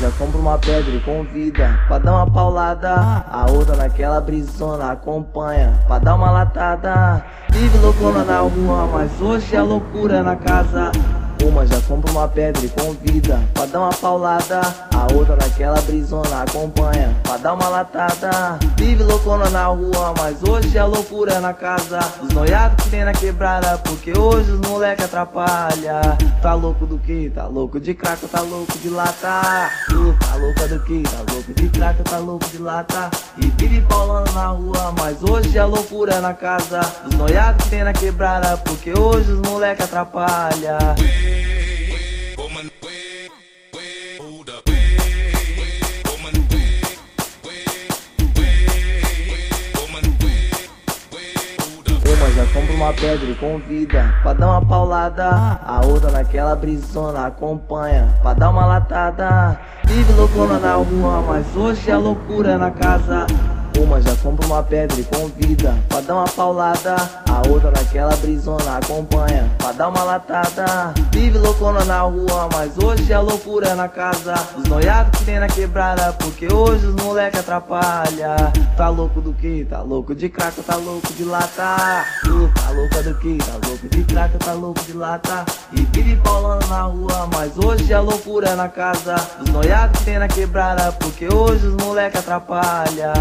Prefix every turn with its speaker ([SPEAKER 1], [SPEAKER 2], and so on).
[SPEAKER 1] Já compra uma pedra e convida pra dar uma paulada. A outra naquela brisona acompanha pra dar uma latada. Vive loucona na rua, mas hoje é loucura na casa. Uma já compra uma pedra e convida pra dar uma paulada. A outra naquela brisona acompanha pra dar uma latada. Vive loucona na rua, mas hoje é loucura na casa. Os noiados que tem na quebrada, porque hoje os moleque atrapalha. Tá louco do que? Tá louco de crack, tá louco de lata. Tá louca do que? Tá louco de crack, tá louco de lata. E vive paulando na rua, mas hoje é loucura na casa. Os noiados que tem na quebrada, porque hoje os moleque atrapalha. Já compra uma pedra e convida pra dar uma paulada. A outra naquela brisona acompanha pra dar uma latada. Vive loucona na rua, mas hoje é loucura na casa. Uma já compra uma pedra e convida pra dar uma paulada. A outra naquela brisona acompanha pra dar uma latada. Vive loucona na rua, mas hoje é loucura na casa. Os noiados que tem na quebrada, porque hoje os moleque atrapalha. Tá louco do que? Tá louco de crack, tá louco de lata. Tu tá louca do que? Tá louco de crack, tá louco de lata. E vive paulando na rua, mas hoje é loucura na casa. Os noiados que tem na quebrada, porque hoje os moleque atrapalha.